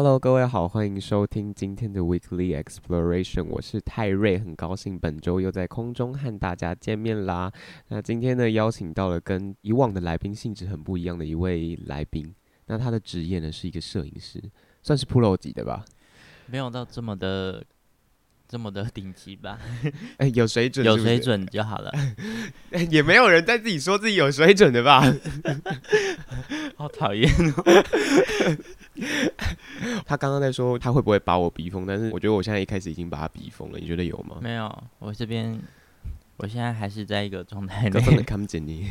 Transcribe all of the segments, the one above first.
Hello，各位好，欢迎收听今天的 Weekly Exploration，我是泰瑞，很高兴本周又在空中和大家见面啦。那今天呢，邀请到了跟以往的来宾性质很不一样的一位来宾，那他的职业呢是一个摄影师，算是 Pro 级的吧？没有到这么的这么的顶级吧？哎、欸，有水准是是？有水准就好了。也没有人在自己说自己有水准的吧？好讨厌哦。他刚刚在说他会不会把我逼疯，但是我觉得我现在一开始已经把他逼疯了，你觉得有吗？没有，我这边我现在还是在一个状态内，根本看不见你，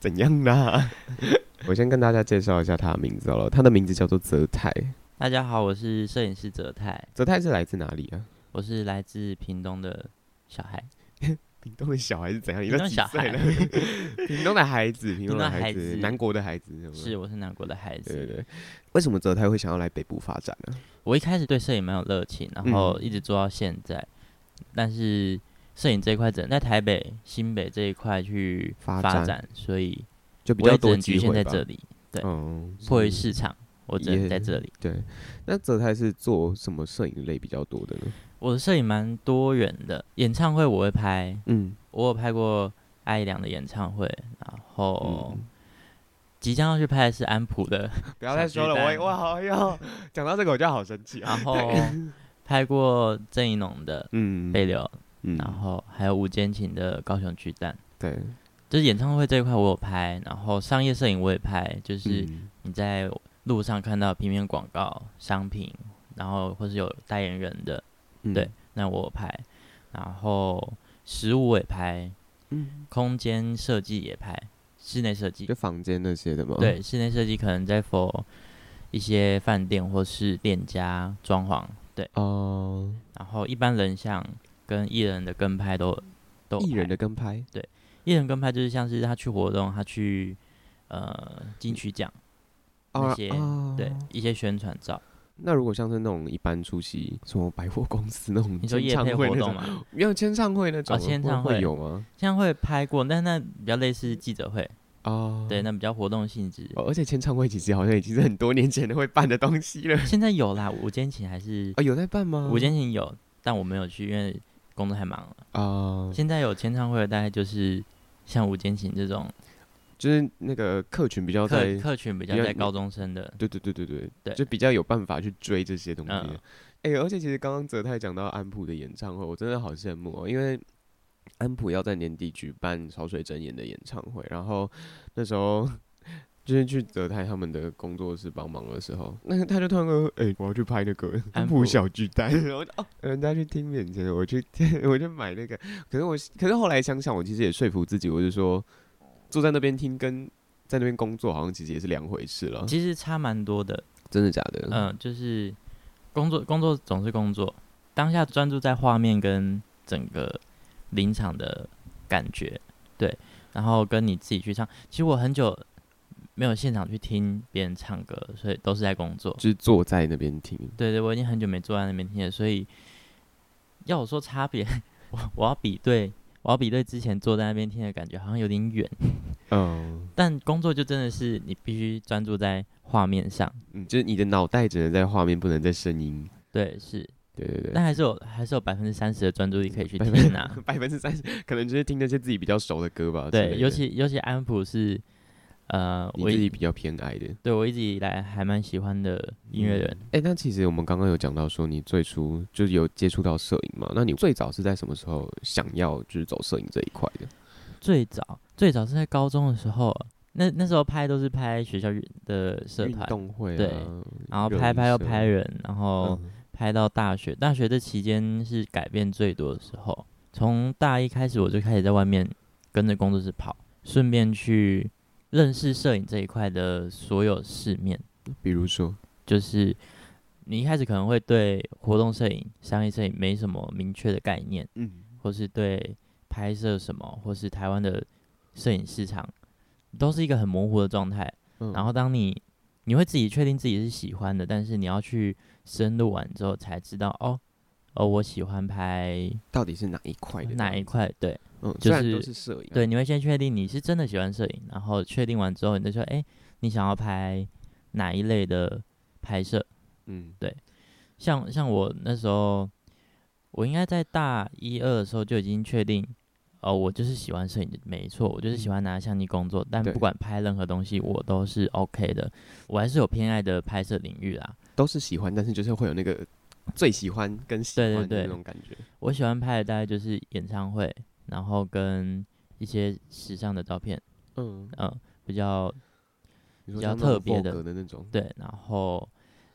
怎样啦？我先跟大家介绍一下他的名字好了，他的名字叫做泽泰。大家好，我是摄影师泽泰。泽泰是来自哪里啊？我是来自屏东的小孩。屏东的小孩是怎样？屏东小孩，屏东的孩子，屏东的孩子，南国的孩子是，是，我是南国的孩子。对对对。为什么泽泰会想要来北部发展呢？我一开始对摄影蛮有热情，然后一直做到现在。嗯、但是摄影这一块只能在台北、新北这一块去发展，所以就比较多局限在这里。对，嗯，迫于市场，我只能在这里。对。那泽泰是做什么摄影类比较多的呢？我的摄影蛮多元的，演唱会我会拍，嗯，我有拍过艾怡良的演唱会，然后即将要去拍的是安普的，不要再说了，我我好要讲到这个我就好生气，然后 拍过郑宜农的，嗯，背流，然后还有吴坚情的高雄巨蛋，对，就是演唱会这一块我有拍，然后商业摄影我也拍，就是你在路上看到平面广告、商品，然后或是有代言人的。嗯、对，那我拍，然后食物也拍，嗯，空间设计也拍，室内设计就房间那些的吗？对，室内设计可能在 for 一些饭店或是店家装潢，对哦、呃。然后一般人像跟艺人的跟拍都都艺人的跟拍，对，艺人跟拍就是像是他去活动，他去呃金曲奖那些、呃、对一些宣传照。那如果像是那种一般出席什么百货公司那种，你说业配活动吗？没有签唱会那种，签唱会有吗？签唱会拍过，但那比较类似记者会哦，对，那比较活动性质。哦，而且签唱会其实好像已经是很多年前都会办的东西了。现在有啦，吴坚情还是啊有在办吗？吴坚情有，但我没有去，因为工作太忙了啊。现在有签唱会的大概就是像吴坚情这种。就是那个客群比较在客群比较在高中生的，对对对对对对，就比较有办法去追这些东西。哎、嗯欸，而且其实刚刚泽泰讲到安普的演唱会，我真的好羡慕哦，因为安普要在年底举办潮水真言的演唱会，然后那时候 就是去泽泰他们的工作室帮忙的时候，那他就突然说：“哎、欸，我要去拍那个安普小巨蛋。”然后哦，人家去听免钱，我去 我就买那个。可是我可是后来想想，我其实也说服自己，我就说。坐在那边听，跟在那边工作好像其实也是两回事了。其实差蛮多的，真的假的？嗯，就是工作工作总是工作，当下专注在画面跟整个临场的感觉，对。然后跟你自己去唱，其实我很久没有现场去听别人唱歌，所以都是在工作，就是坐在那边听。对对，我已经很久没坐在那边听了，所以要我说差别，我 我要比对。我要比对之前坐在那边听的感觉好像有点远，嗯，但工作就真的是你必须专注在画面上，嗯，就是你的脑袋只能在画面，不能在声音。对，是，对对对，但还是有还是有百分之三十的专注力可以去听啊，百分之三十可能就是听那些自己比较熟的歌吧。对，尤其尤其安普是。呃，我自己比较偏爱的，对我一直以来还蛮喜欢的音乐人。哎、嗯，欸，那其实我们刚刚有讲到说，你最初就是有接触到摄影嘛？那你最早是在什么时候想要就是走摄影这一块的？最早最早是在高中的时候，那那时候拍都是拍学校的社团运动会、啊，对，然后拍拍又拍人，然后拍到大学，大学这期间是改变最多的时候。从大一开始，我就开始在外面跟着工作室跑，顺便去认识摄影这一块的所有世面。比如说，就是你一开始可能会对活动摄影、商业摄影没什么明确的概念，嗯，或是对拍摄什么，或是台湾的摄影市场，都是一个很模糊的状态。嗯，然后当你你会自己确定自己是喜欢的，但是你要去深入完之后才知道，哦。哦，我喜欢拍，到底是哪一块的？哪一块？对，嗯，就是都是摄影。对，你会先确定你是真的喜欢摄影，然后确定完之后，你就说，哎、欸，你想要拍哪一类的拍摄？嗯，对。像像我那时候，我应该在大一二的时候就已经确定，哦，我就是喜欢摄影，没错，我就是喜欢拿相机工作。但不管拍任何东西，我都是 OK 的。我还是有偏爱的拍摄领域啦，都是喜欢，但是就是会有那个。最喜欢跟喜欢的那种感觉。我喜欢拍的大概就是演唱会，然后跟一些时尚的照片，嗯嗯，比较比较特别的的那种。对，然后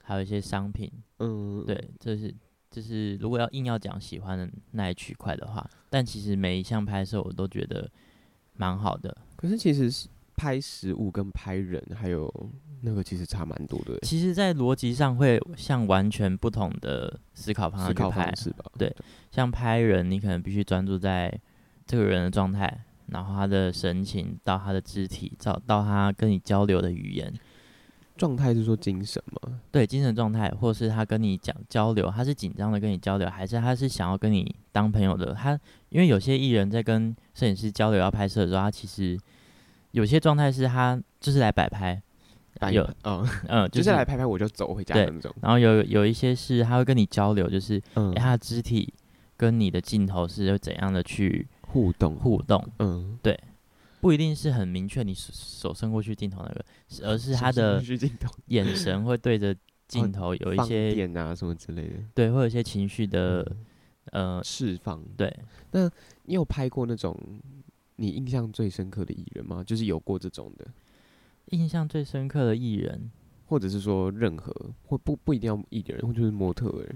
还有一些商品，嗯，对，这是就是如果要硬要讲喜欢的那一区块的话，但其实每一项拍摄我都觉得蛮好的。可是其实是。拍实物跟拍人，还有那个其实差蛮多的。其实，在逻辑上会像完全不同的思考方向去拍，吧？对，像拍人，你可能必须专注在这个人的状态，然后他的神情，到他的肢体，到到他跟你交流的语言。状态是说精神吗？对，精神状态，或是他跟你讲交流，他是紧张的跟你交流，还是他是想要跟你当朋友的？他因为有些艺人在跟摄影师交流要拍摄的时候，他其实。有些状态是他就是来摆拍，有嗯嗯，就是来拍拍我就走回家的那种。然后有有一些是他会跟你交流，就是、嗯欸、他的肢体跟你的镜头是怎样的去互动互动。嗯，对，不一定是很明确，你手伸过去镜头那个，而是他的眼神会对着镜头有一些点啊什么之类的，对，会有一些情绪的、嗯、呃释放。对，那你有拍过那种？你印象最深刻的艺人吗？就是有过这种的，印象最深刻的艺人，或者是说任何，或不不一定要艺人，或就是模特儿。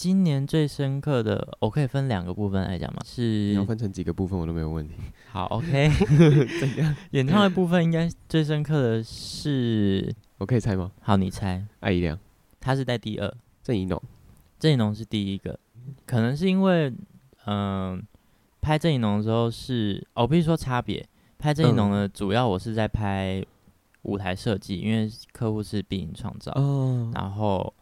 今年最深刻的，我可以分两个部分来讲吗？是你要分成几个部分，我都没有问题。好，OK。怎样？演唱会部分应该最深刻的是，我可以猜吗？好，你猜。艾怡良，他是在第二。郑怡农，郑怡农是第一个，可能是因为，嗯、呃。拍郑怡农的时候是，我必须说差别。拍郑怡农的，主要我是在拍舞台设计，因为客户是必赢创造。哦。然后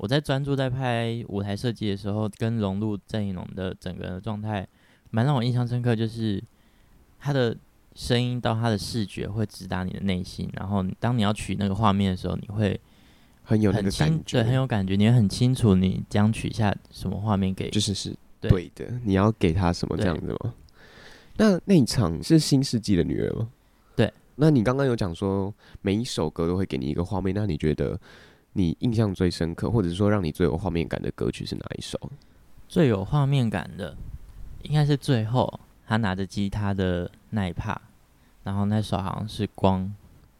我在专注在拍舞台设计的时候，跟融入郑宜农的整个人的状态，蛮让我印象深刻。就是他的声音到他的视觉会直达你的内心，然后当你要取那个画面的时候，你会很有那个感觉，对，很有感觉，你会很清楚你将取下什么画面给，就是是。对的，你要给他什么这样子吗？那那一场是新世纪的女儿吗？对。那你刚刚有讲说每一首歌都会给你一个画面，那你觉得你印象最深刻，或者说让你最有画面感的歌曲是哪一首？最有画面感的应该是最后他拿着吉他的那一 part，然后那首好像是光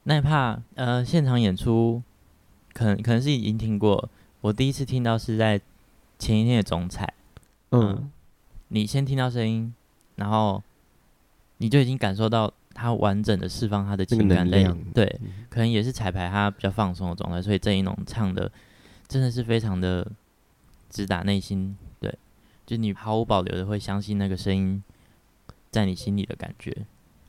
那一 part。呃，现场演出可能可能是已经听过，我第一次听到是在前一天的总彩。嗯，嗯，你先听到声音，然后你就已经感受到他完整的释放他的情感类，对，嗯、可能也是彩排他比较放松的状态，所以郑一农唱的真的是非常的直达内心，对，就你毫无保留的会相信那个声音在你心里的感觉，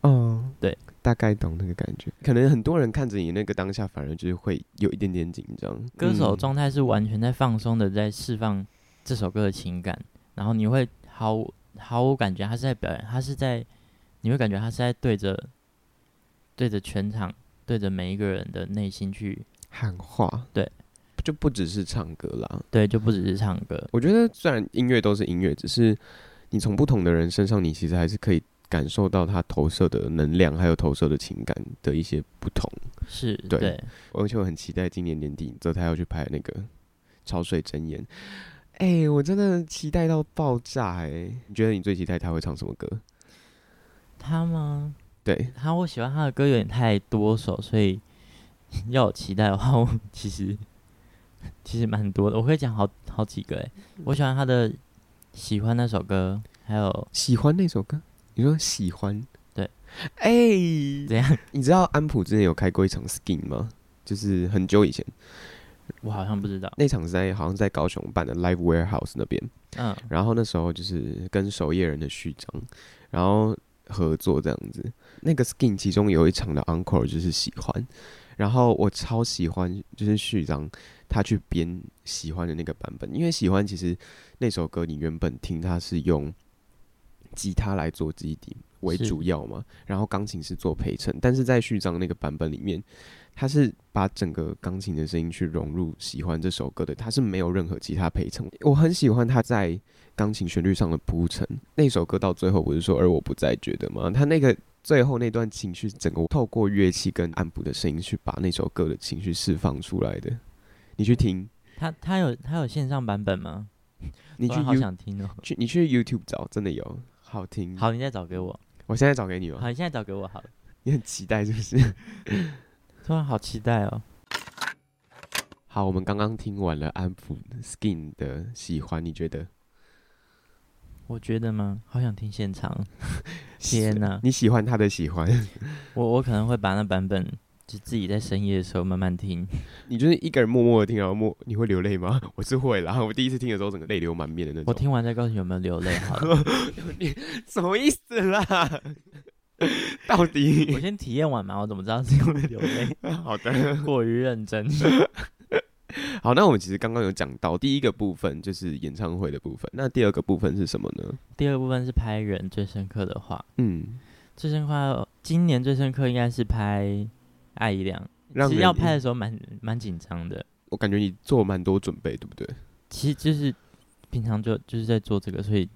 嗯，对，大概懂那个感觉，可能很多人看着你那个当下，反而就是会有一点点紧张，歌手状态是完全在放松的，在释放这首歌的情感。然后你会毫无毫无感觉，他是在表演，他是在，你会感觉他是在对着对着全场，对着每一个人的内心去喊话，对，就不只是唱歌啦，对，就不只是唱歌。我觉得虽然音乐都是音乐，只是你从不同的人身上，你其实还是可以感受到他投射的能量，还有投射的情感的一些不同。是对，对，而且我很期待今年年底泽泰要去拍那个《潮水真言》。哎、欸，我真的期待到爆炸哎、欸！你觉得你最期待他会唱什么歌？他吗？对，他我喜欢他的歌有点太多首，所以 要有期待的话，我其实其实蛮多的，我可以讲好好几个诶。我喜欢他的《喜欢》那首歌，还有《喜欢》那首歌。你说喜欢？对。哎、欸，怎样？你知道安普之前有开过一场 Skin 吗？就是很久以前。我好像不知道。那场是在好像在高雄办的 Live Warehouse 那边。嗯。然后那时候就是跟守夜人的序章，然后合作这样子。那个 Skin 其中有一场的 Encore 就是喜欢。然后我超喜欢，就是序章他去编喜欢的那个版本，因为喜欢其实那首歌你原本听它是用吉他来做基底为主要嘛，然后钢琴是做陪衬，但是在序章那个版本里面，他是把整个钢琴的声音去融入喜欢这首歌的，他是没有任何其他陪衬。我很喜欢他在钢琴旋律上的铺陈，那首歌到最后不是说而我不再觉得吗？他那个。最后那段情绪，整个透过乐器跟暗部的声音去把那首歌的情绪释放出来的。你去听，他他有他有线上版本吗？你去好想听哦，去你去 YouTube 找，真的有好听。好，你再找给我。我现在找给你吧？好，你现在找给我好了。你很期待是不是？突然好期待哦。好，我们刚刚听完了安普 Skin 的喜欢，你觉得？我觉得吗？好想听现场。天哪！你喜欢他的喜欢？我我可能会把那版本就自己在深夜的时候慢慢听。你就是一个人默默的听，然后默你会流泪吗？我是会，然后我第一次听的时候，整个泪流满面的那种。我听完再告诉你有没有流泪。好，你什么意思啦？到底？我先体验完嘛，我怎么知道是因为流泪？好的，过于认真。好，那我们其实刚刚有讲到第一个部分就是演唱会的部分，那第二个部分是什么呢？第二个部分是拍人最深刻的话，嗯，最深刻，今年最深刻应该是拍艾怡良，其实要拍的时候蛮蛮紧张的。我感觉你做蛮多准备，对不对？其实就是平常就就是在做这个，所以。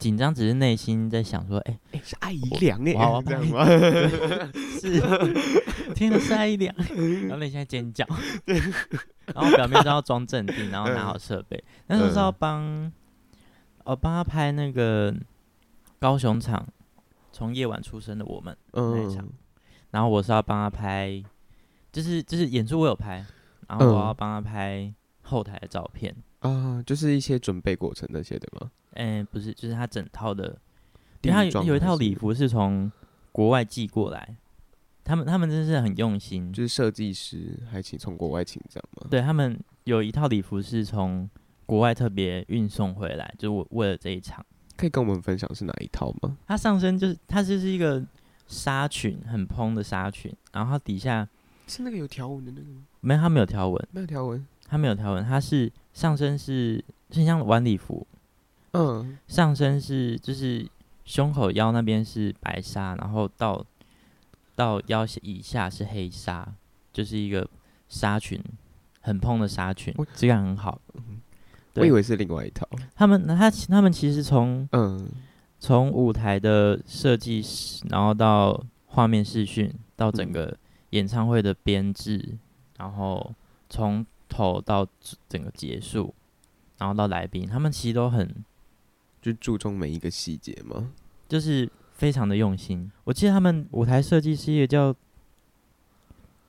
紧张只是内心在想说，哎、欸、哎、欸，是阿姨凉哎，哇，这样吗？是，听的是艾怡良，然后内心在尖叫，然后表面上要装镇定，然后拿好设备。那时候是要帮，我帮他拍那个高雄场，从夜晚出生的我们那一场，然后我是要帮他拍，就是就是演出我有拍，然后我要帮他拍后台的照片啊，就是一些准备过程那些的吗？嗯、欸，不是，就是他整套的，因为他有，有一套礼服是从国外寄过来，他们他们真是很用心，就是设计师还请从国外请这样吗？对，他们有一套礼服是从国外特别运送回来，就为为了这一场。可以跟我们分享是哪一套吗？它上身就是它就是一个纱裙，很蓬的纱裙，然后它底下是那个有条纹的那个吗？没有，它没有条纹，没有条纹，它没有条纹，它是上身是是像晚礼服。嗯，上身是就是胸口腰那边是白纱，然后到到腰以下是黑纱，就是一个纱裙，很蓬的纱裙，质感很好。我以为是另外一套。他们他他们其实从嗯从舞台的设计师，然后到画面视讯，到整个演唱会的编制，然后从头到整个结束，然后到来宾，他们其实都很。就注重每一个细节吗？就是非常的用心。我记得他们舞台设计师一个叫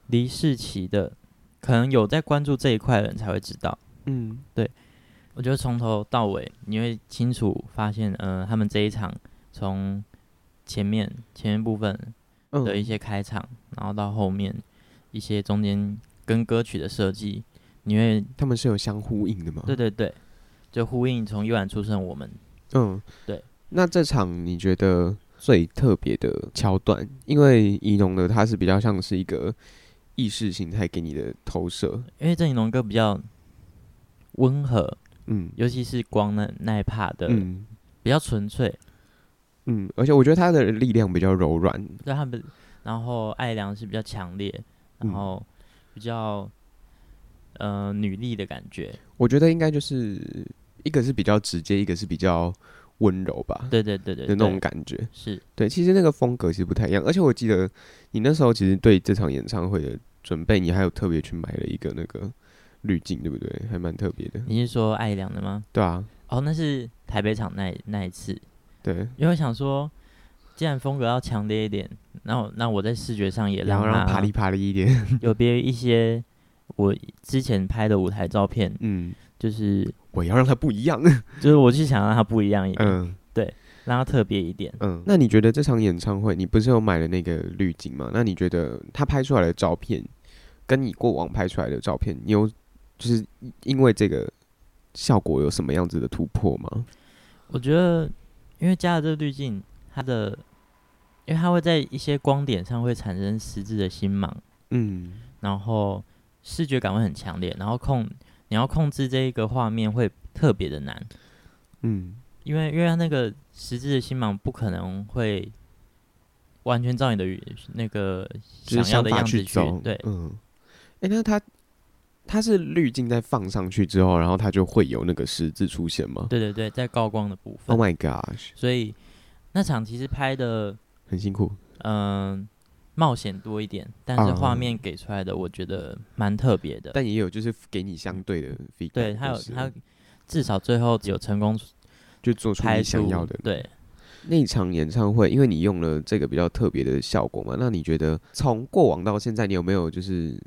黎世奇的，可能有在关注这一块的人才会知道。嗯，对。我觉得从头到尾你会清楚发现，呃，他们这一场从前面前面部分的一些开场，嗯、然后到后面一些中间跟歌曲的设计，你会他们是有相呼应的吗？对对对，就呼应从夜晚出生我们。嗯，对。那这场你觉得最特别的桥段，因为仪农的它是比较像是一个意识形态给你的投射，因为郑宜农歌比较温和，嗯，尤其是光那那一 part 的，嗯，比较纯粹，嗯，而且我觉得他的力量比较柔软，对他们，然后爱良是比较强烈，然后比较呃女力的感觉，我觉得应该就是。一个是比较直接，一个是比较温柔吧。对对对对，的那种感觉是对。其实那个风格其实不太一样，而且我记得你那时候其实对这场演唱会的准备，你还有特别去买了一个那个滤镜，对不对？还蛮特别的。你是说爱良的吗？对啊。哦，那是台北场那那一次。对。因为我想说，既然风格要强烈一点，那我那我在视觉上也让它啪哩啪哩一点，有别于一些我之前拍的舞台照片，嗯，就是我要让它不一样，就是我是想让它不一样一点，嗯，对，让它特别一点，嗯。那你觉得这场演唱会，你不是有买了那个滤镜吗？那你觉得他拍出来的照片，跟你过往拍出来的照片，你有就是因为这个效果有什么样子的突破吗？我觉得，因为加了这个滤镜，它的，因为它会在一些光点上会产生实质的星芒，嗯，然后视觉感会很强烈，然后控你要控制这一个画面会特别的难，嗯，因为因为它那个实质的星芒不可能会完全照你的那个想要的样子去，去，对，嗯，哎、欸，那它。它是滤镜在放上去之后，然后它就会有那个十字出现吗？对对对，在高光的部分。Oh my gosh！所以那场其实拍的很辛苦，嗯、呃，冒险多一点，但是画面给出来的我觉得蛮特别的。但也有就是给你相对的 feedback，对，他有他至少最后有成功就做出你想要的。对，那场演唱会，因为你用了这个比较特别的效果嘛，那你觉得从过往到现在，你有没有就是？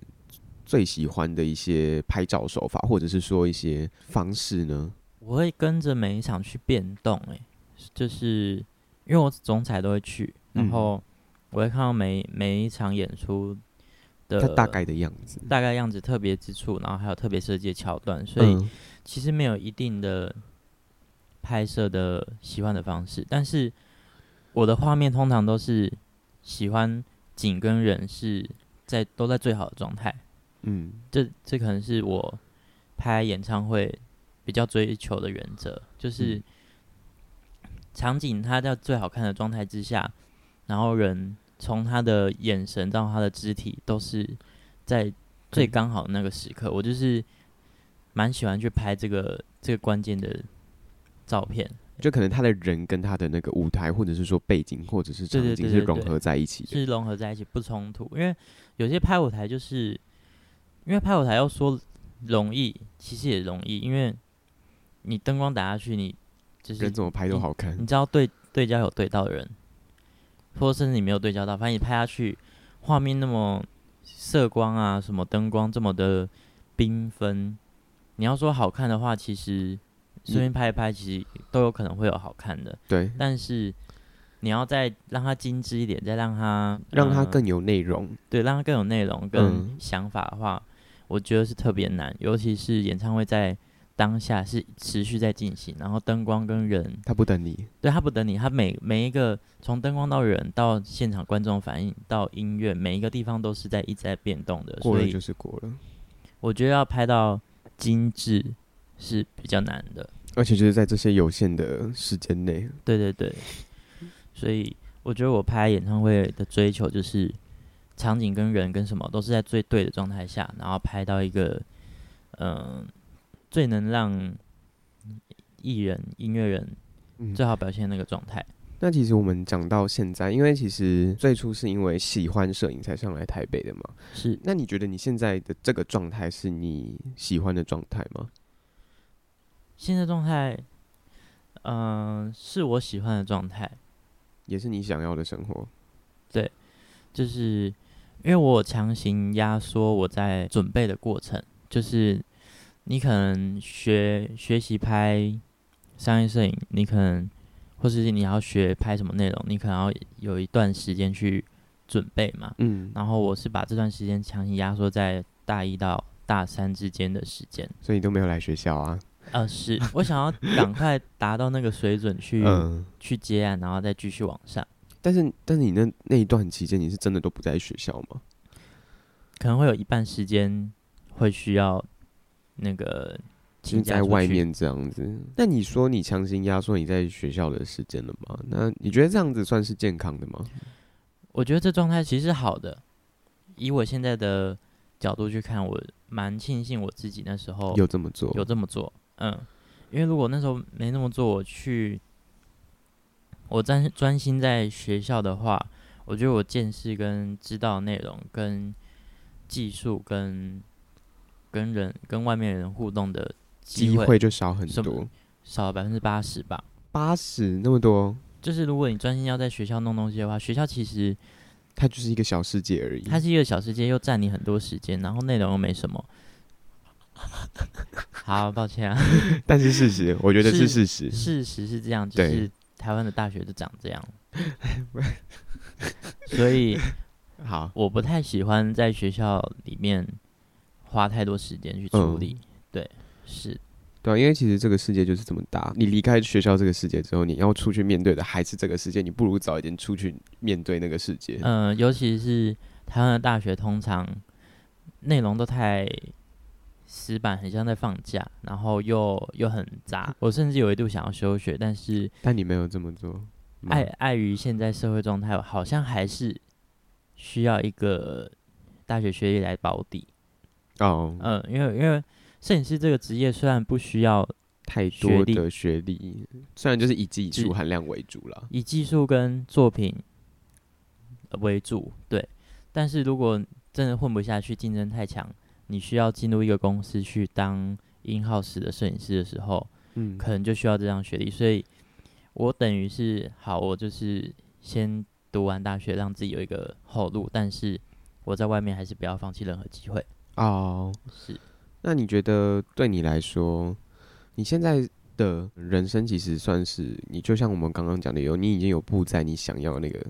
最喜欢的一些拍照手法，或者是说一些方式呢？我会跟着每一场去变动，哎，就是因为我总彩都会去，然后我会看到每每一场演出的它大概的样子，大概样子特别之处，然后还有特别设计的桥段，所以其实没有一定的拍摄的喜欢的方式，但是我的画面通常都是喜欢景跟人是在都在最好的状态。嗯，这这可能是我拍演唱会比较追求的原则，就是场景它在最好看的状态之下，然后人从他的眼神到他的肢体都是在最刚好的那个时刻。我就是蛮喜欢去拍这个这个关键的照片，就可能他的人跟他的那个舞台，或者是说背景，或者是场景是融合在一起的，是融合在一起不冲突。因为有些拍舞台就是。因为拍舞台要说容易，其实也容易，因为你灯光打下去，你就是人怎么拍都好看。你知道对对焦有对到人，或者甚至你没有对焦到，反正你拍下去，画面那么色光啊，什么灯光这么的缤纷，你要说好看的话，其实随便拍一拍，其实都有可能会有好看的。对，但是。你要再让它精致一点，再让它让它更有内容，对，让它更有内容跟想法的话，嗯、我觉得是特别难。尤其是演唱会在当下是持续在进行，然后灯光跟人，他不等你，对，他不等你，他每每一个从灯光到人到现场观众反应到音乐，每一个地方都是在一直在变动的。过了就是过了。我觉得要拍到精致是比较难的，而且就是在这些有限的时间内。对对对。所以我觉得我拍演唱会的追求就是场景跟人跟什么都是在最对的状态下，然后拍到一个嗯、呃、最能让艺人音乐人最好表现的那个状态、嗯。那其实我们讲到现在，因为其实最初是因为喜欢摄影才上来台北的嘛。是。那你觉得你现在的这个状态是你喜欢的状态吗？现在状态，嗯、呃，是我喜欢的状态。也是你想要的生活，对，就是因为我强行压缩我在准备的过程，就是你可能学学习拍商业摄影，你可能或是你要学拍什么内容，你可能要有一段时间去准备嘛，嗯，然后我是把这段时间强行压缩在大一到大三之间的时间，所以你都没有来学校啊。呃，是我想要赶快达到那个水准去、嗯、去接案，然后再继续往上。但是，但是你那那一段期间，你是真的都不在学校吗？可能会有一半时间会需要那个就在外面这样子。那你说你强行压缩你在学校的时间了吗？那你觉得这样子算是健康的吗？我觉得这状态其实是好的。以我现在的角度去看，我蛮庆幸我自己那时候有这么做，有这么做。嗯，因为如果那时候没那么做，我去，我专专心在学校的话，我觉得我见识跟知道内容跟技术跟跟人跟外面人互动的机会，会就少很多，少了百分之八十吧。八十那么多，就是如果你专心要在学校弄东西的话，学校其实它就是一个小世界而已。它是一个小世界，又占你很多时间，然后内容又没什么。好，抱歉啊。但是事实，我觉得是事实。事实是这样，就是台湾的大学就长这样。所以，好，我不太喜欢在学校里面花太多时间去处理。嗯、对，是，对、啊，因为其实这个世界就是这么大。你离开学校这个世界之后，你要出去面对的还是这个世界。你不如早一点出去面对那个世界。嗯、呃，尤其是台湾的大学，通常内容都太。死板，很像在放假，然后又又很杂。我甚至有一度想要休学，但是 但你没有这么做，碍碍于现在社会状态，好像还是需要一个大学学历来保底。哦，嗯，因为因为摄影师这个职业虽然不需要太多的学历，虽然就是以技术含量为主了，以技术跟作品为主，对。但是如果真的混不下去，竞争太强。你需要进入一个公司去当 in-house 的摄影师的时候，嗯，可能就需要这样学历。所以，我等于是好，我就是先读完大学，让自己有一个后路。但是我在外面还是不要放弃任何机会。哦，是。那你觉得对你来说，你现在的人生其实算是你，就像我们刚刚讲的，有你已经有步在你想要的那个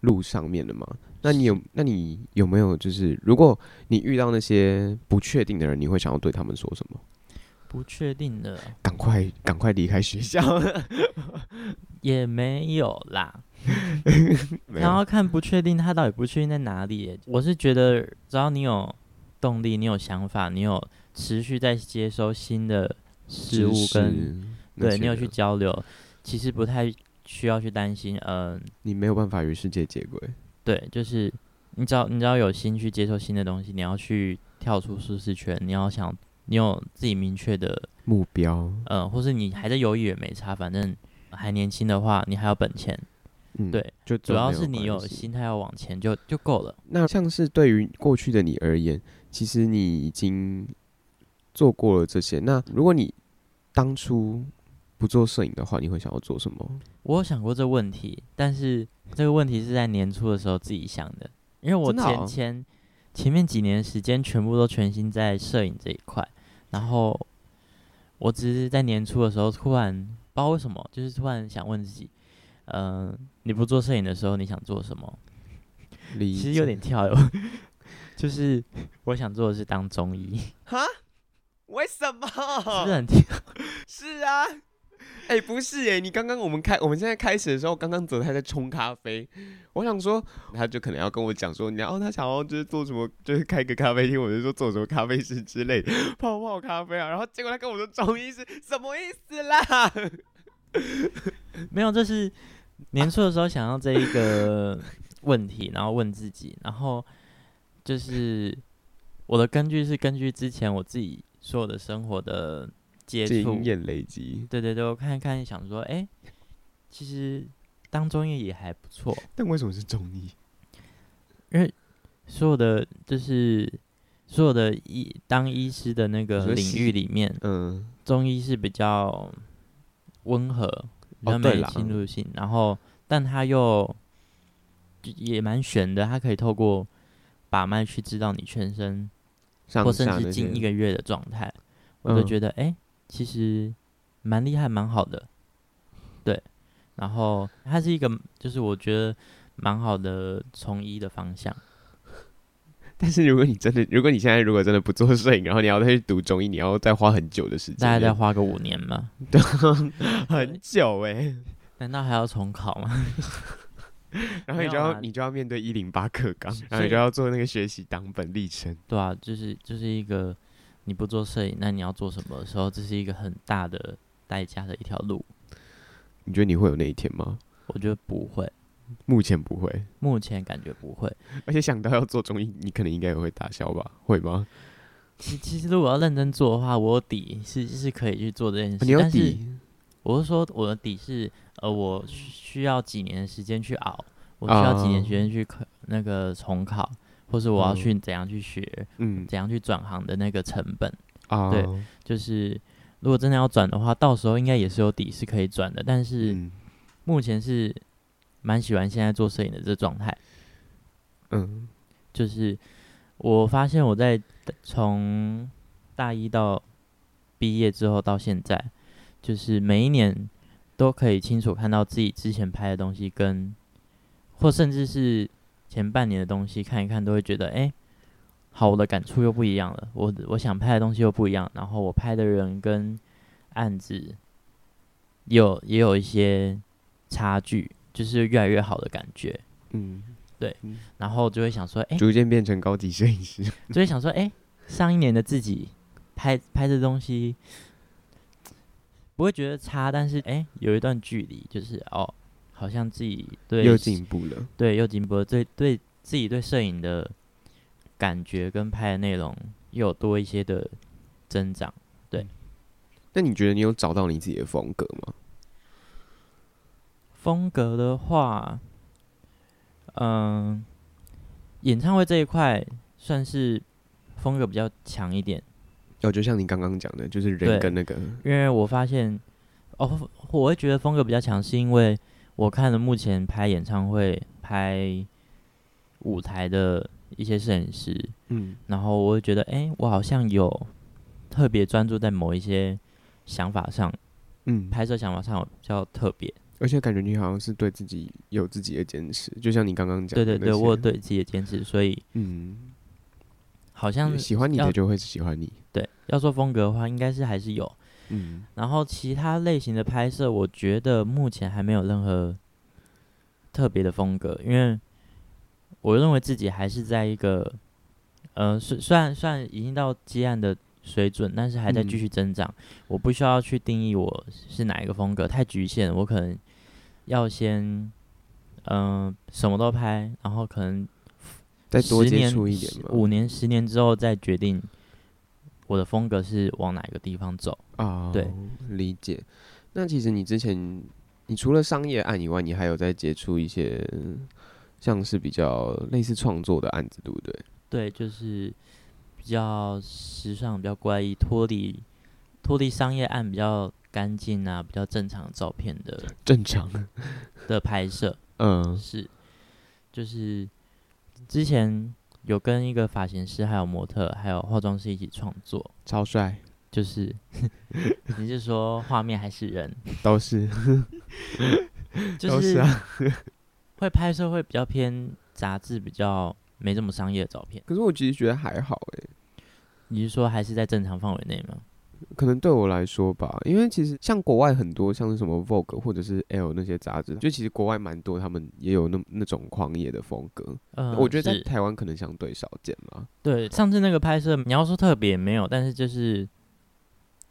路上面了吗？那你有，那你有没有就是，如果你遇到那些不确定的人，你会想要对他们说什么？不确定的，赶快赶快离开学校。也没有啦，然后看不确定他到底不确定在哪里。我是觉得，只要你有动力，你有想法，你有持续在接收新的事物跟，跟对你有去交流，其实不太需要去担心。嗯、呃，你没有办法与世界接轨。对，就是你只要你只要有心去接受新的东西，你要去跳出舒适圈，你要想你有自己明确的目标，嗯、呃，或是你还在犹豫也没差，反正还年轻的话，你还有本钱，嗯，对，就主要是你有心态要往前就就够了。那像是对于过去的你而言，其实你已经做过了这些。那如果你当初不做摄影的话，你会想要做什么？我有想过这个问题，但是。这个问题是在年初的时候自己想的，因为我前前前面几年时间全部都全心在摄影这一块，然后我只是在年初的时候突然不知道为什么，就是突然想问自己，嗯、呃，你不做摄影的时候你想做什么？其实有点跳哟，就是我想做的是当中医。哈？为什么？是不是很跳？是啊。哎、不是哎、你刚刚我们开，我们现在开始的时候，刚刚泽泰在冲咖啡，我想说，他就可能要跟我讲说，然后他想要就是做什么，就是开个咖啡厅，我就说做什么咖啡师之类的，泡泡咖啡啊，然后结果他跟我说中医是什么意思啦？没有，这是年初的时候想要这一个问题，然后问自己，然后就是我的根据是根据之前我自己所有的生活的。接触经验累积，对对对，我看一看，想说，哎、欸，其实当中医也还不错。但为什么是中医？因为所有的就是所有的医当医师的那个领域里面，嗯，中医是比较温和，比较没侵入性，然后但他又也蛮玄的，他可以透过把脉去知道你全身或甚至近一个月的状态，我就觉得，哎、欸。其实蛮厉害，蛮好的，对。然后它是一个，就是我觉得蛮好的从医的方向。但是如果你真的，如果你现在如果真的不做摄影，然后你要再去读中医，你要再花很久的时间，大概 再花个五年吗？对，很久哎、欸。难道还要重考吗？然后你就要你就要面对一零八课纲，然后你就要做那个学习党本历程。对啊，就是就是一个。你不做摄影，那你要做什么的时候，这是一个很大的代价的一条路。你觉得你会有那一天吗？我觉得不会，目前不会，目前感觉不会。而且想到要做综艺，你可能应该也会打消吧？会吗？其其实如果要认真做的话，我有底是是可以去做这件事。你有底？我是说我的底是，呃，我需要几年的时间去熬，我需要几年时间去考那个重考。或是我要去怎样去学，嗯，怎样去转行的那个成本，啊，对，就是如果真的要转的话，到时候应该也是有底是可以转的，但是目前是蛮喜欢现在做摄影的这状态。嗯，就是我发现我在从大一到毕业之后到现在，就是每一年都可以清楚看到自己之前拍的东西跟，或甚至是前半年的东西看一看，都会觉得，哎、欸，好，我的感触又不一样了。我我想拍的东西又不一样，然后我拍的人跟案子有也有一些差距，就是越来越好的感觉。嗯，对，然后就会想说，哎、欸，逐渐变成高级摄影师，就会想说，哎、欸，上一年的自己拍拍的东西不会觉得差，但是哎、欸，有一段距离，就是哦，好像自己对又进步了，对，又进步了，对对自己对摄影的感觉跟拍的内容又有多一些的增长。对，那你觉得你有找到你自己的风格吗？风格的话。嗯，演唱会这一块算是风格比较强一点。哦，就像你刚刚讲的，就是人跟那个。因为我发现，哦，我会觉得风格比较强，是因为我看了目前拍演唱会、拍舞台的一些摄影师，嗯，然后我会觉得，哎、欸，我好像有特别专注在某一些想法上，嗯，拍摄想法上比较特别。而且感觉你好像是对自己有自己的坚持，就像你刚刚讲，对对对，我有对自己的坚持，所以嗯，好像喜欢你的就会喜欢你。对，要说风格的话，应该是还是有，嗯。然后其他类型的拍摄，我觉得目前还没有任何特别的风格，因为我认为自己还是在一个，呃，虽虽然虽然已经到接案的。水准，但是还在继续增长。嗯。我不需要去定义我是哪一个风格，太局限。我可能要先，嗯、呃，什么都拍，然后可能再多接触一点，五年、十年之后再决定我的风格是往哪个地方走啊？对，理解。那其实你之前，你除了商业案以外，你还有在接触一些像是比较类似创作的案子，对不对？对，就是。比较时尚，比较怪异，脱离脱离商业案，比较干净啊，比较正常照片的 正常的拍摄，嗯，是，就是之前有跟一个发型师，还有模特，还有化妆师一起创作，超帅，就是 你是说画面还是人？都是，就是会拍摄会比较偏杂志，比较没这么商业的照片。可是我其实觉得还好，欸，哎。你是说还是在正常范围内吗？可能对我来说吧，因为其实像国外很多像是什么 Vogue 或者是 Elle 那些杂志，就其实国外蛮多，他们也有那那种狂野的风格。嗯，我觉得在台湾可能相对少见嘛。对，上次那个拍摄，你要说特别没有，但是就是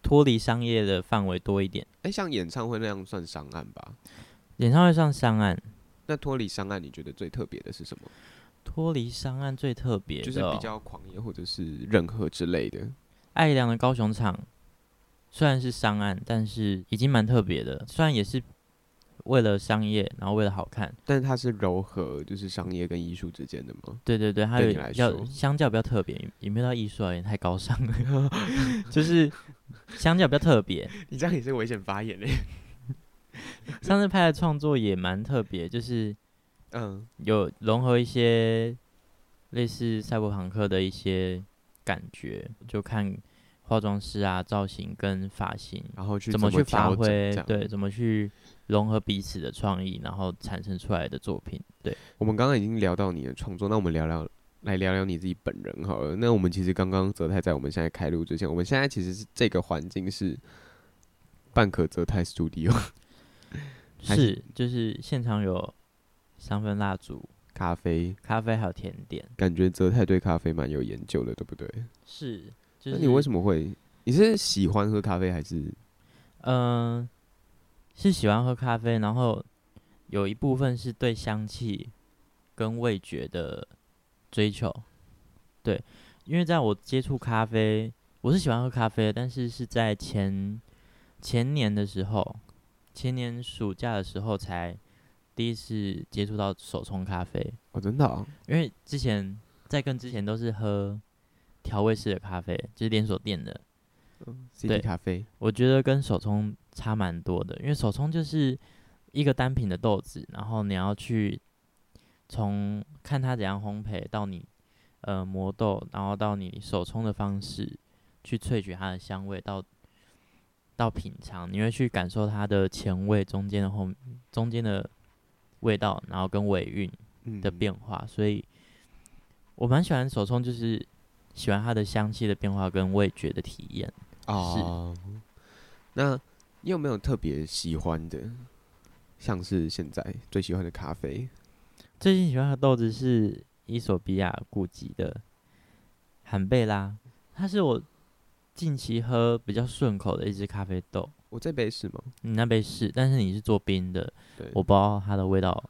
脱离商业的范围多一点。哎、欸，像演唱会那样算商案吧？演唱会算商案，那脱离商案，你觉得最特别的是什么？脱离商案最特别的，就是比较狂野或者是任何之类的。爱良的高雄场虽然是商案，但是已经蛮特别的。虽然也是为了商业，然后为了好看，但是它是柔和，就是商业跟艺术之间的吗？对对对，它有比较相较比较特别，也没有到艺术而言太高尚了，就是相较比较特别。你这样也是危险发言嘞。上次拍的创作也蛮特别，就是。嗯，有融合一些类似赛博朋克的一些感觉，就看化妆师啊、造型跟发型，然后去怎么去发挥，对，怎么去融合彼此的创意，然后产生出来的作品。对，我们刚刚已经聊到你的创作，那我们聊聊，来聊聊你自己本人好了。那我们其实刚刚泽泰在我们现在开录之前，我们现在其实是这个环境是半可泽泰 Studio，是，是就是现场有。香氛蜡烛、咖啡、咖啡还有甜点，感觉泽泰对咖啡蛮有研究的，对不对？是，就是、那你为什么会？你是喜欢喝咖啡还是？嗯、呃，是喜欢喝咖啡，然后有一部分是对香气跟味觉的追求。对，因为在我接触咖啡，我是喜欢喝咖啡，但是是在前前年的时候，前年暑假的时候才。第一次接触到手冲咖啡，哦，真的啊？因为之前在跟之前都是喝调味式的咖啡，就是连锁店的，嗯，CD 咖啡。我觉得跟手冲差蛮多的，因为手冲就是一个单品的豆子，然后你要去从看它怎样烘焙到你呃磨豆，然后到你手冲的方式去萃取它的香味，到到品尝，你会去感受它的前味、中间的后、中间的味道，然后跟尾韵的变化。嗯、所以我蛮喜欢手冲，就是喜欢它的香气的变化跟味觉的体验。哦，是那你有没有特别喜欢的？像是现在最喜欢的咖啡，最近喜欢的豆子是伊索比亚古籍的韩贝拉，它是我近期喝比较顺口的一支咖啡豆。我这杯是吗？你那杯是，但是你是做冰的，我不知道它的味道，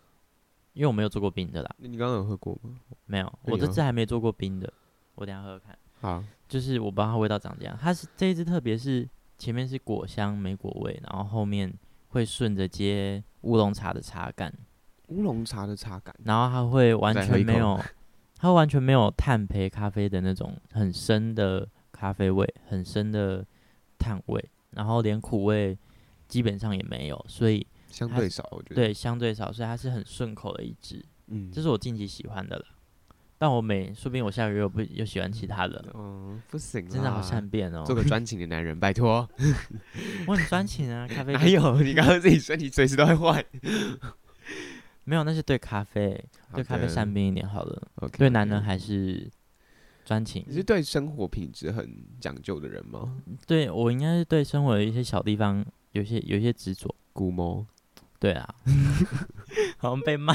因为我没有做过冰的啦。你刚刚有喝过吗？没有，我这次还没做过冰的，我等下喝喝看。好，就是我不知道它味道长这样，它是这一支特别是前面是果香莓果味，然后后面会顺着接。乌龙茶的茶感，乌龙茶的茶感，然后它会完全没有，它完全没有碳焙咖啡的那种很深的咖啡味，很深的碳味，然后连苦味基本上也没有，所以相对少，我觉得对相对少，所以它是很顺口的一支，嗯，这是我近期喜欢的了。但我没，说不定我下个月又不又喜欢其他的。嗯，不行，真的好善变哦。做个专情的男人，拜托。我很专情啊，咖啡。还有，你刚刚自己说你随时都会换。没有，那是对咖啡，对咖啡善变一点好了。对男人还是专情。你是对生活品质很讲究的人吗？对，我应该是对生活的一些小地方有些有些执着。古摸。对啊。好像被骂。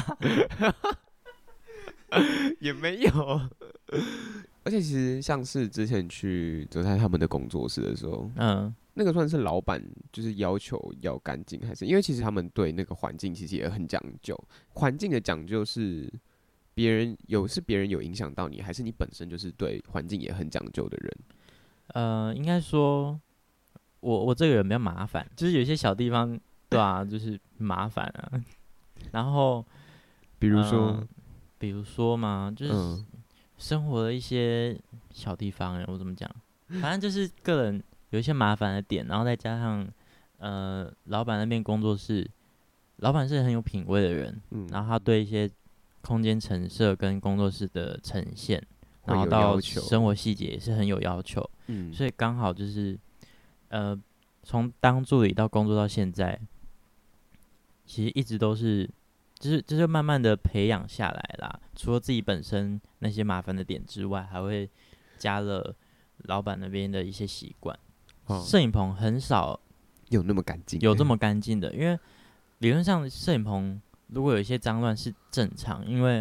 也没有，而且其实像是之前去泽泰他们的工作室的时候，嗯，那个算是老板就是要求要干净，还是因为其实他们对那个环境其实也很讲究。环境的讲究是别人有是别人有影响到你，还是你本身就是对环境也很讲究的人？呃，应该说我我这个人比较麻烦，就是有些小地方对啊，就是麻烦啊。然后比如说。呃比如说嘛，就是生活的一些小地方，哎，我怎么讲？反正就是个人有一些麻烦的点，然后再加上，呃，老板那边工作室，老板是很有品味的人，嗯，然后他对一些空间陈设跟工作室的呈现，然后到生活细节也是很有要求，嗯，所以刚好就是，呃，从当助理到工作到现在，其实一直都是。就是就是慢慢的培养下来啦。除了自己本身那些麻烦的点之外，还会加了老板那边的一些习惯。摄影棚很少有那么干净，有这么干净的。因为理论上摄影棚如果有一些脏乱是正常，因为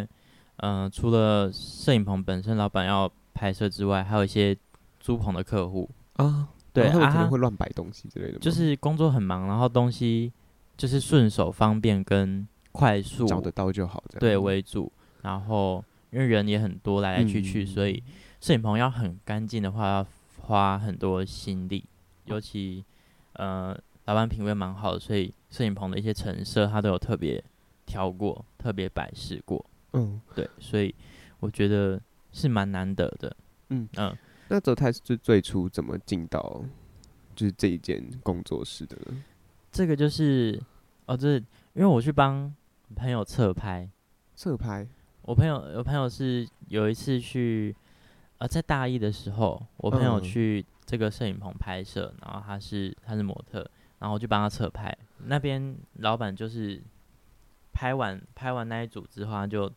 嗯、呃，除了摄影棚本身老板要拍摄之外，还有一些租棚的客户啊，对，他们可能会乱摆东西之类的。就是工作很忙，然后东西就是顺手方便跟。快速找得到就好，对为主。然后因为人也很多，来来去去，嗯、所以摄影棚要很干净的话，要花很多心力。尤其呃，老板品味蛮好的，所以摄影棚的一些陈设，他都有特别挑过，特别摆饰过。嗯，对，所以我觉得是蛮难得的。嗯嗯，那泽泰是最初怎么进到就是这一间工作室的呢？这个就是哦，这因为我去帮。朋友侧拍，侧拍。我朋友，我朋友是有一次去，呃，在大一的时候，我朋友去这个摄影棚拍摄，嗯、然后他是他是模特，然后我就帮他侧拍。那边老板就是拍完拍完那一组之后，他就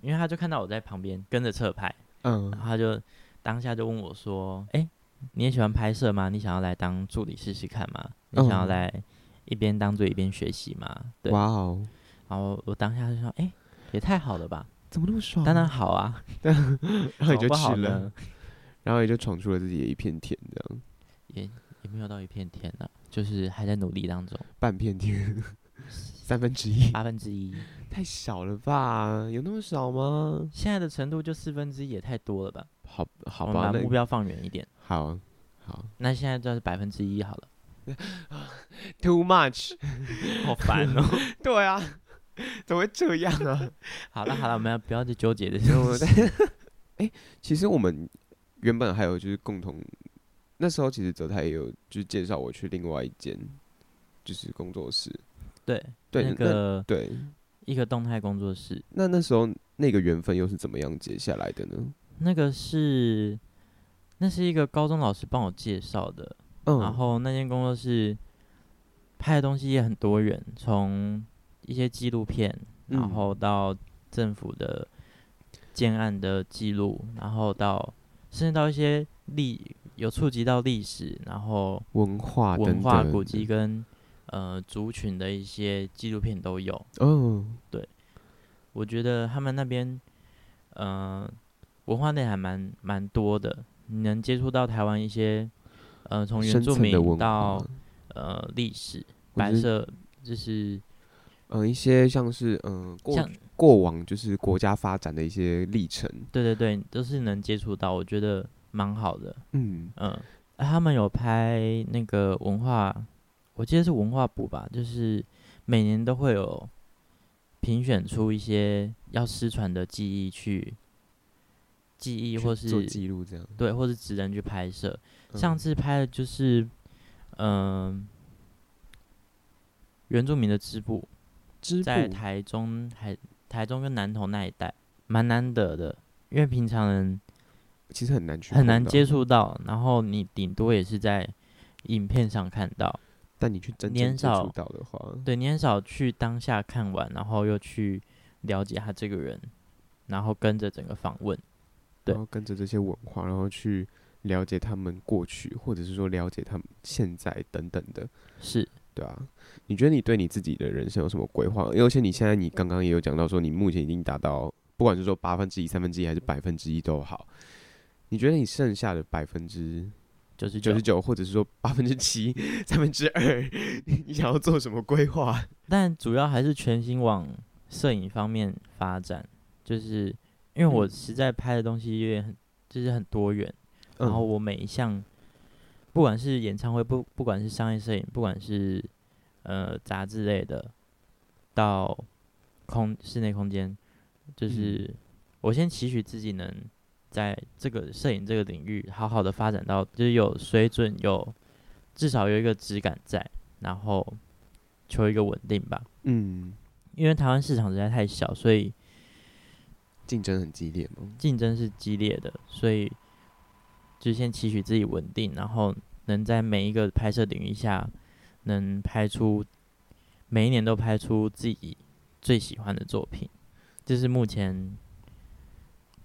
因为他就看到我在旁边跟着侧拍，嗯，然后他就当下就问我说：“哎、欸，你也喜欢拍摄吗？你想要来当助理试试看吗？你想要来一边当助理一边学习吗？”对，哇哦。然后我当下就说：“哎、欸，也太好了吧？怎么那么爽？当然好啊！然后也就去了，然后也就闯出了自己的一片天，这样也也没有到一片天呢，就是还在努力当中。半片天，三分之一，八分之一，太小了吧？有那么少吗？现在的程度就四分之一，也太多了吧？好，好吧，我们把目标放远一点。好，好，那现在就是百分之一好了。Too much，好烦哦。对啊。” 怎么会这样 啊？好了好了，我们要不要去纠结这些？哎，其实我们原本还有就是共同，那时候其实泽泰也有就是介绍我去另外一间就是工作室。对对，那个对一个动态工作室。那那时候那个缘分又是怎么样结下来的呢？那个是，那是一个高中老师帮我介绍的。嗯，然后那间工作室拍的东西也很多人，从一些纪录片，然后到政府的建案的记录，然后到甚至到一些历有触及到历史，然后文化文化古迹跟呃族群的一些纪录片都有。哦，对，我觉得他们那边嗯。呃文化内涵蛮蛮多的，你能接触到台湾一些，呃，从原住民到呃历史，白色就是，呃，一些像是嗯、呃、过过往就是国家发展的一些历程，对对对，都是能接触到，我觉得蛮好的。嗯嗯、呃，他们有拍那个文化，我记得是文化部吧，就是每年都会有评选出一些要失传的记忆去。记忆或是做记录这样，对，或是职人去拍摄。上次拍的就是，嗯、呃，原住民的织布，在台中还台中跟南投那一带，蛮难得的，因为平常人其实很难去很难接触到，然后你顶多也是在影片上看到，但你去真正接触到的话，对，你很少去当下看完，然后又去了解他这个人，然后跟着整个访问。然后跟着这些文化，然后去了解他们过去，或者是说了解他们现在等等的，是对啊。你觉得你对你自己的人生有什么规划？而且你现在你刚刚也有讲到说，你目前已经达到，不管是说八分之一、三分之一还是百分之一都好。你觉得你剩下的百分之九十九十九，或者是说八分之七、三分之二，你想要做什么规划？但主要还是全心往摄影方面发展，就是。因为我实在拍的东西有点很，就是很多元，然后我每一项，不管是演唱会，不不管是商业摄影，不管是呃杂志类的，到空室内空间，就是我先期许自己能在这个摄影这个领域好好的发展到，就是有水准，有至少有一个质感在，然后求一个稳定吧。嗯，因为台湾市场实在太小，所以。竞争很激烈吗？竞争是激烈的，所以就先期许自己稳定，然后能在每一个拍摄领域下，能拍出每一年都拍出自己最喜欢的作品，这是目前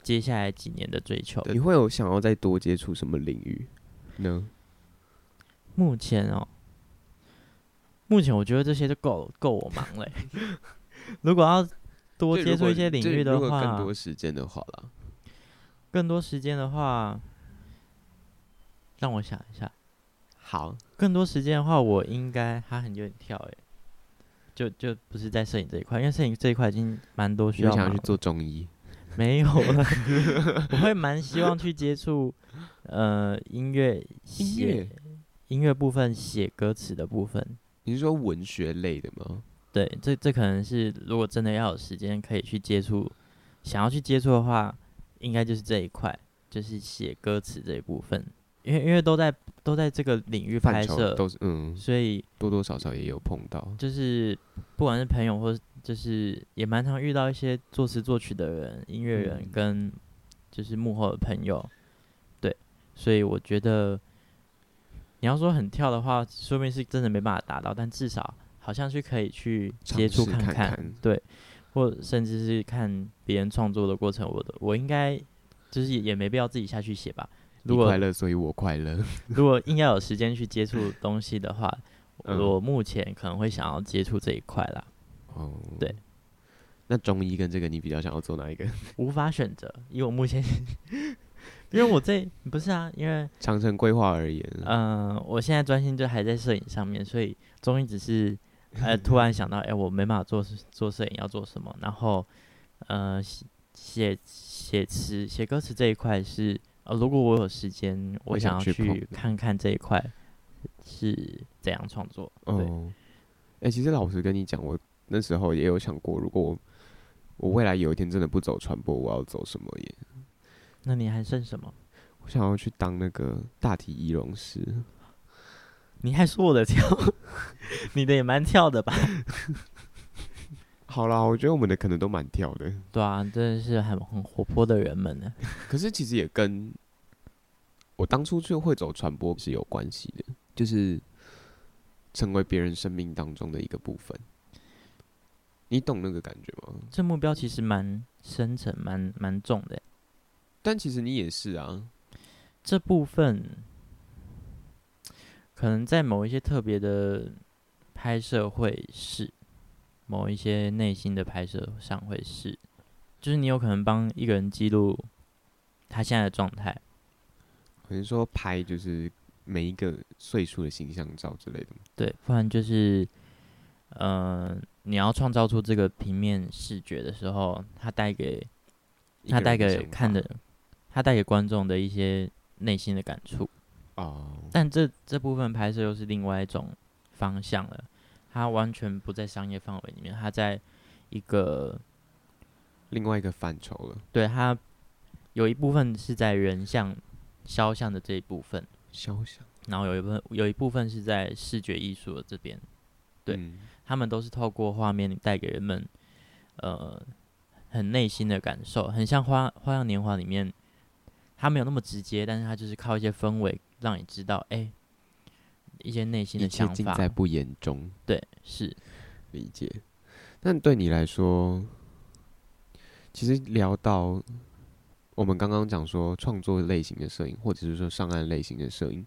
接下来几年的追求。你会有想要再多接触什么领域呢？目前哦，目前我觉得这些就够够我忙了。如果要多接触一些领域的话，更多时间的话啦，更多时间的话，让我想一下。好，更多时间的话，我应该还很有点跳诶，就就不是在摄影这一块，因为摄影这一块已经蛮多需要。想要去做中医？没有了，我会蛮希望去接触呃音乐写音乐部分写歌词的部分。你是说文学类的吗？对，这这可能是如果真的要有时间可以去接触，想要去接触的话，应该就是这一块，就是写歌词这一部分，因为因为都在都在这个领域拍摄，都是嗯，所以多多少少也有碰到，就是不管是朋友或就是也蛮常遇到一些作词作曲的人、音乐人跟就是幕后的朋友，对，所以我觉得你要说很跳的话，说明是真的没办法达到，但至少。好像是可以去接触看看，看看，对，或甚至是看别人创作的过程。我的，我应该就是也也没必要自己下去写吧。如果快乐，所以我快乐。如果硬要有时间去接触东西的话，嗯，我目前可能会想要接触这一块啦。哦，对。那中医跟这个，你比较想要做哪一个？无法选择，以我目前，因为我这不是啊，因为长程规划而言，嗯，我现在专心就还在摄影上面，所以中医只是。呃，突然想到，哎、欸，我没办法做做摄影，要做什么？然后，呃，写写写词、写歌词这一块是，呃，如果我有时间，我想要去看看这一块是怎样创作。对，哎、其实老实跟你讲，我那时候也有想过，如果我我未来有一天真的不走传播，我要走什么耶？那你还剩什么？我想要去当那个大体仪容师。你还说我的跳，你的也蛮跳的吧？好啦，我觉得我们的可能都蛮跳的。对啊，真的是很很活泼的人们呢。可是其实也跟我当初就会走传播是有关系的，就是成为别人生命当中的一个部分。你懂那个感觉吗？这目标其实蛮深沉、蛮蛮重的。但其实你也是啊。这部分可能在某一些特别的拍摄会是，某一些内心的拍摄上会是，就是你有可能帮一个人记录他现在的状态。可能说拍就是每一个岁数的形象照之类的。对，不然就是，嗯、呃，你要创造出这个平面视觉的时候，它带给他带给看的，他带给观众的一些。内心的感触哦，oh. 但这这部分拍摄又是另外一种方向了，它完全不在商业范围里面，它在一个另外一个范畴了。对，它有一部分是在人像、肖像的这一部分，肖像，然后有一部分有一部分是在视觉艺术的这边，对、嗯、他们都是透过画面带给人们呃很内心的感受，很像花《花花样年华》里面。它没有那么直接，但是它就是靠一些氛围让你知道，哎、欸，一些内心的想法。尽在不言中。对，是理解。但对你来说，其实聊到我们刚刚讲说创作类型的摄影，或者是说上岸类型的摄影，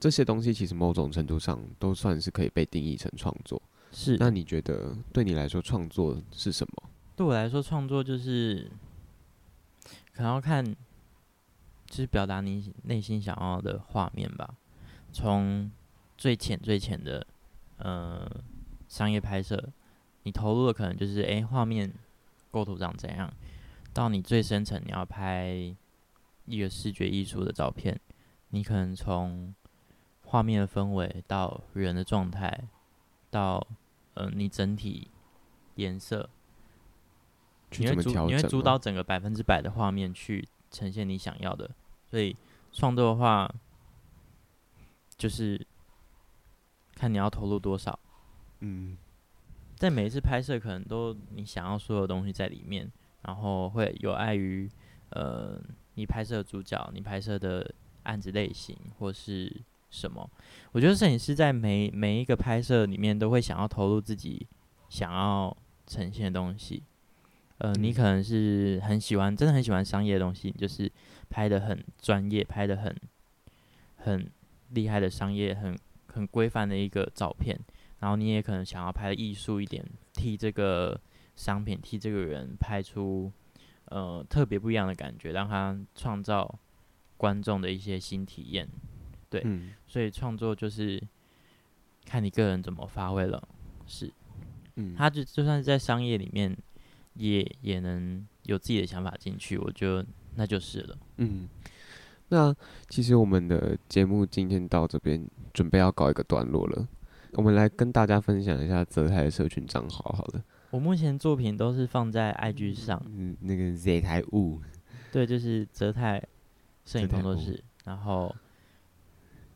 这些东西其实某种程度上都算是可以被定义成创作。是。那你觉得对你来说创作是什么？对我来说，创作就是可能要看。就是表达你内心想要的画面吧，从最浅最浅的，呃，商业拍摄，你投入的可能就是诶，画面构图长怎样，到你最深层你要拍一个视觉艺术的照片，你可能从画面的氛围到人的状态，到嗯、呃，你整体颜色，你会主你会主导整个百分之百的画面去呈现你想要的。所以创作的话，就是看你要投入多少。嗯，在每一次拍摄，可能都你想要所有东西在里面，然后会有碍于呃，你拍摄的主角，你拍摄的案子类型或是什么。我觉得摄影师在每每一个拍摄里面，都会想要投入自己想要呈现的东西。呃，你可能是很喜欢，真的很喜欢商业的东西，就是拍的很专业，拍的很很厉害的商业，很很规范的一个照片。然后你也可能想要拍艺术一点，替这个商品，替这个人拍出呃特别不一样的感觉，让他创造观众的一些新体验。对，嗯，所以创作就是看你个人怎么发挥了。是，嗯，他就就算是在商业里面。也也能有自己的想法进去，我觉得那就是了。嗯，那其实我们的节目今天到这边，准备要告一个段落了。我们来跟大家分享一下泽泰的社群账号，好了。我目前作品都是放在 IG 上，嗯，那个 Z 泰物，对，就是泽泰摄影工作室。然后，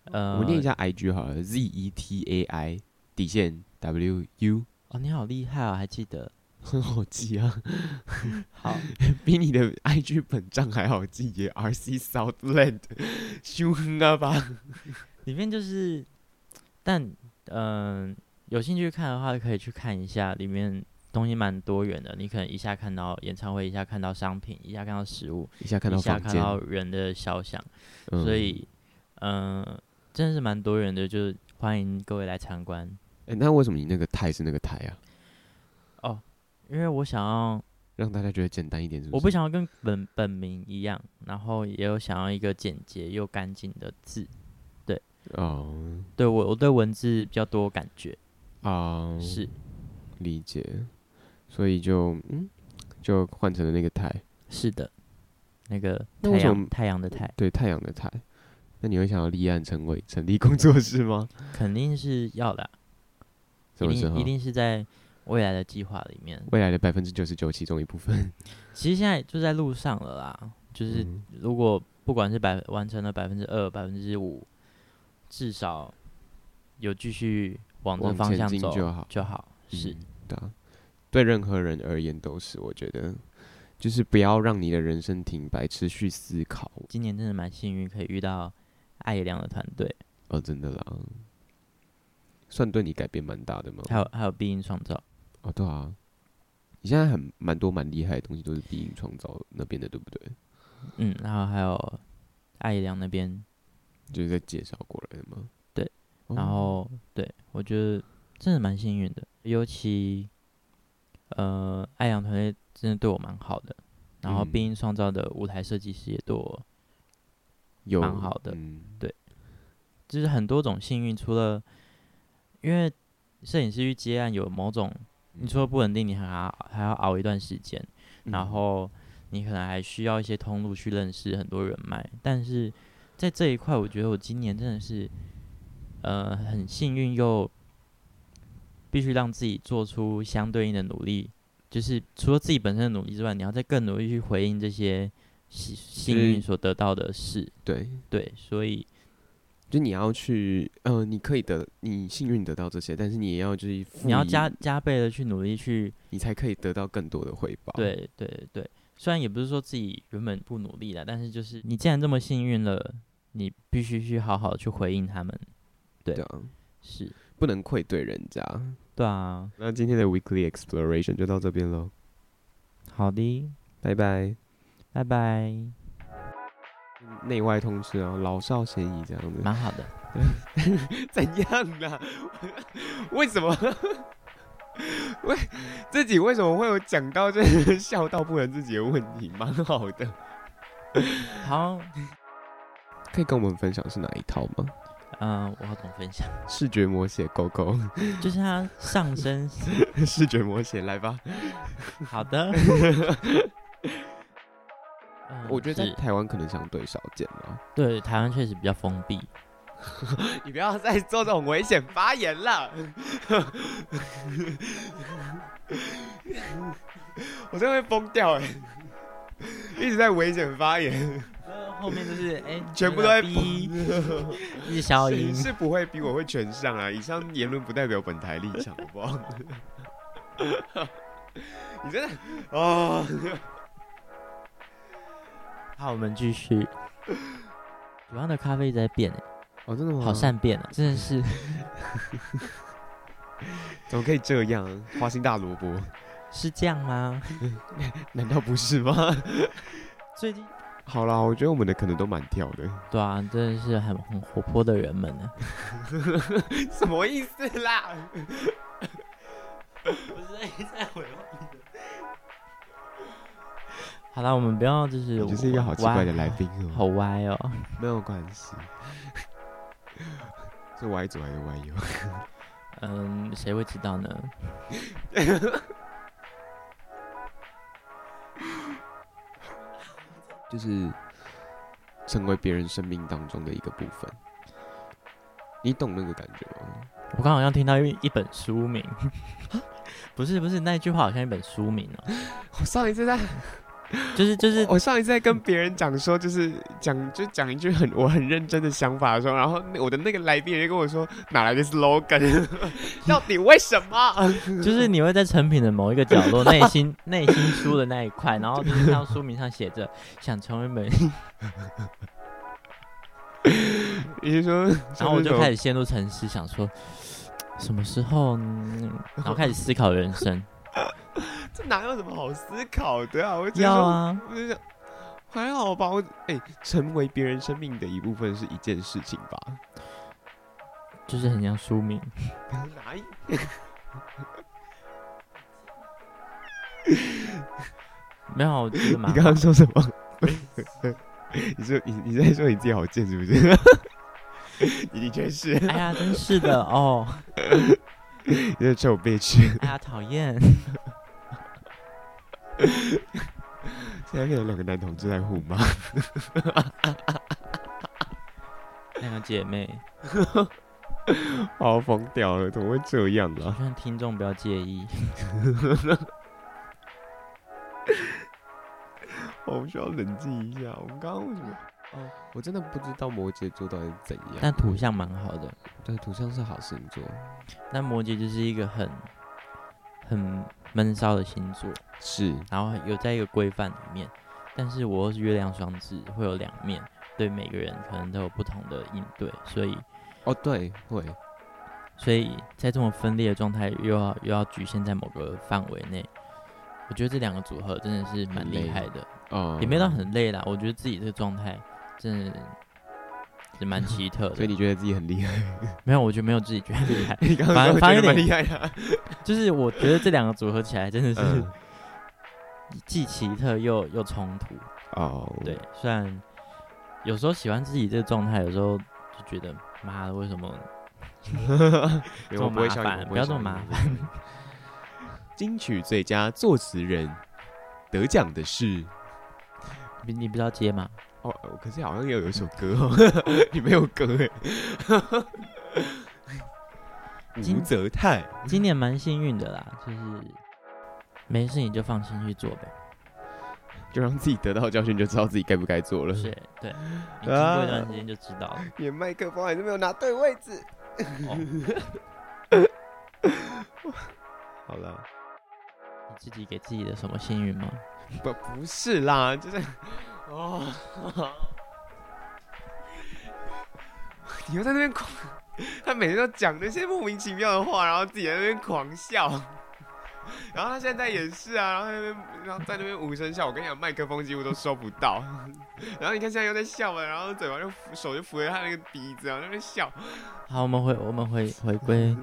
呃，我念一下 IG 好了，Z E T A I 底线 W U。哦，你好厉害哦，还记得。很好记啊，好，比你的 IG 本账还好记耶，RC Southland，凶啊吧，里面就是，但嗯、呃，有兴趣看的话可以去看一下，里面东西蛮多元的，你可能一下看到演唱会，一下看到商品，一下看到食物，一下看到，一下看到人的肖像，所以嗯、呃，真的是蛮多元的，就是欢迎各位来参观。哎、欸，那为什么你那个台是那个台啊？哦。因为我想要让大家觉得简单一点是不是？我不想要跟本本名一样，然后也有想要一个简洁又干净的字，对，哦，对我我对文字比较多感觉，啊，是理解，所以就嗯，就换成了那个太，是的，那个太阳太阳的太，对，太阳的太，那你会想要立案成为成立工作室吗？肯定是要的，一定一定是在。未来的计划里面，未来的百分之九十九其中一部分，其实现在就在路上了啦。就是如果不管是百完成了百分之二、百分之五，至少有继续往这方向走就好，就好。是的，对任何人而言都是。我觉得，就是不要让你的人生停摆，持续思考。今年真的蛮幸运，可以遇到艾怡良的团队。哦，真的啦，算对你改变蛮大的吗？还有还有必应创造。哦，对啊，你现在很蛮多蛮厉害的东西都是必应创造那边的，对不对？嗯，然后还有艾良那边，就是在介绍过来的吗？对，然后、哦、对我觉得真的蛮幸运的，尤其呃，艾良团队真的对我蛮好的，然后必应创造的舞台设计师也对我有蛮好的，嗯、对，就是很多种幸运，除了因为摄影师去接案有某种，你除了不稳定，你还要还要熬一段时间，嗯、然后。你可能还需要一些通路去认识很多人脉，但是在这一块，我觉得我今年真的是，呃，很幸运又必须让自己做出相对应的努力，就是除了自己本身的努力之外，你要再更努力去回应这些幸幸运所得到的事。对对，所以就你要去，呃，你可以得，你幸运得到这些，但是你也要就是你要加加倍的去努力去，你才可以得到更多的回报。对对对。虽然也不是说自己原本不努力了，但是就是你既然这么幸运了，你必须去好好去回应他们。对，对啊，是不能愧对人家。对啊，那今天的 Weekly Exploration 就到这边喽。好的，拜拜，拜拜。内外通吃啊，老少咸宜这样子，蛮好的。怎样呢？为什么？为，自己为什么会有讲到这个笑到不能自己的问题？蛮好的。好，可以跟我们分享是哪一套吗？嗯、呃，我要怎么分享？视觉魔写狗狗，就是它上身视觉魔写，来吧。好的。我觉得在台湾可能相对少见了。对，台湾确实比较封闭。你不要再做这种危险发言了，我真的会疯掉哎！一直在危险发言，后面就是哎，全部都在逼，一消音是不会逼，我会全上啊！以上言论不代表本台立场，好不好？你真的哦，好，我们继续。主要的咖啡一直在变哎。哦，真的吗？好善变啊，真的是，怎么可以这样？花心大萝卜 是这样吗？难道不是吗？最近好啦，我觉得我们的可能都蛮跳的。对啊，真的是很很活泼的人们呢。什么意思啦？不是一直在回话的。好了，我们不要就是，我就是一个好奇怪的来宾哦，好歪哦，没有关系。是歪左还是歪右？嗯，谁会知道呢？就是成为别人生命当中的一个部分，你懂那个感觉吗？我刚好像听到一一本书名，不是不是，那句话好像一本书名哦。我上一次在。就是就是，我上一次在跟别人讲说，就是讲就讲一句很我很认真的想法的时候，然后我的那个来宾人跟我说，哪来的 slogan？到底为什么？就是你会在成品的某一个角落，内心内心书的那一块，然后就是看到书名上写着“想成为美”，也就是说，然后我就开始陷入沉思，想说什么时候，然后开始思考人生。这哪有什么好思考的啊？我要啊，我就想还好吧。我哎、欸，成为别人生命的一部分是一件事情吧，就是很像书名。哪一？没有，我觉得蛮。你刚刚说什么？你说你你在说你自己好贱是不是？你的确是。哎呀，真是的哦。你在臭 bitch。哎呀，讨厌。现在有两个男同志在互骂，两个姐妹，好疯掉了，怎么会这样啊？希望听众不要介意。我们需要冷静一下。我们刚刚为什么？哦，我真的不知道摩羯座到底是怎样。但土象蛮好的，对，土象是好星座。但摩羯就是一个很。很闷骚的星座，是，然后有在一个规范里面，但是我又是月亮双子，会有两面，对每个人可能都有不同的应对，所以，哦，对，会，所以在这种分裂的状态，又要又要局限在某个范围内，我觉得这两个组合真的是蛮厉害的，哦，也没到很累啦，我觉得自己这个状态真的。是蛮奇特的，所以你觉得自己很厉害？没有，我觉得没有自己觉得厉害。你刚刚觉得蛮厉害的，就是我觉得这两个组合起来真的是既奇特又又冲突。哦，对，虽然有时候喜欢自己这个状态，有时候就觉得妈的，为什么这么麻烦？不要这么麻烦。金曲最佳作词人得奖的是你，你不知道接吗？哦，可是好像也有一首歌哦，你没有歌哎。金泽泰今年蛮幸运的啦，就是没事你就放心去做呗，就让自己得到教训，就知道自己该不该做了。是，对，你经过一段时间就知道了。连麦克风还是没有拿对位置。好了，你自己给自己的什么幸运吗？不，不是啦，就是。哦，你又在那边狂，他每天都讲那些莫名其妙的话，然后自己在那边狂笑，然后他现在在演示啊，然后在那边，然后在那边无声笑。我跟你讲，麦克风几乎都收不到。然后你看现在又在笑了，然后嘴巴就手就扶着他那个鼻子，然后在那边笑。好，我们回我们回回归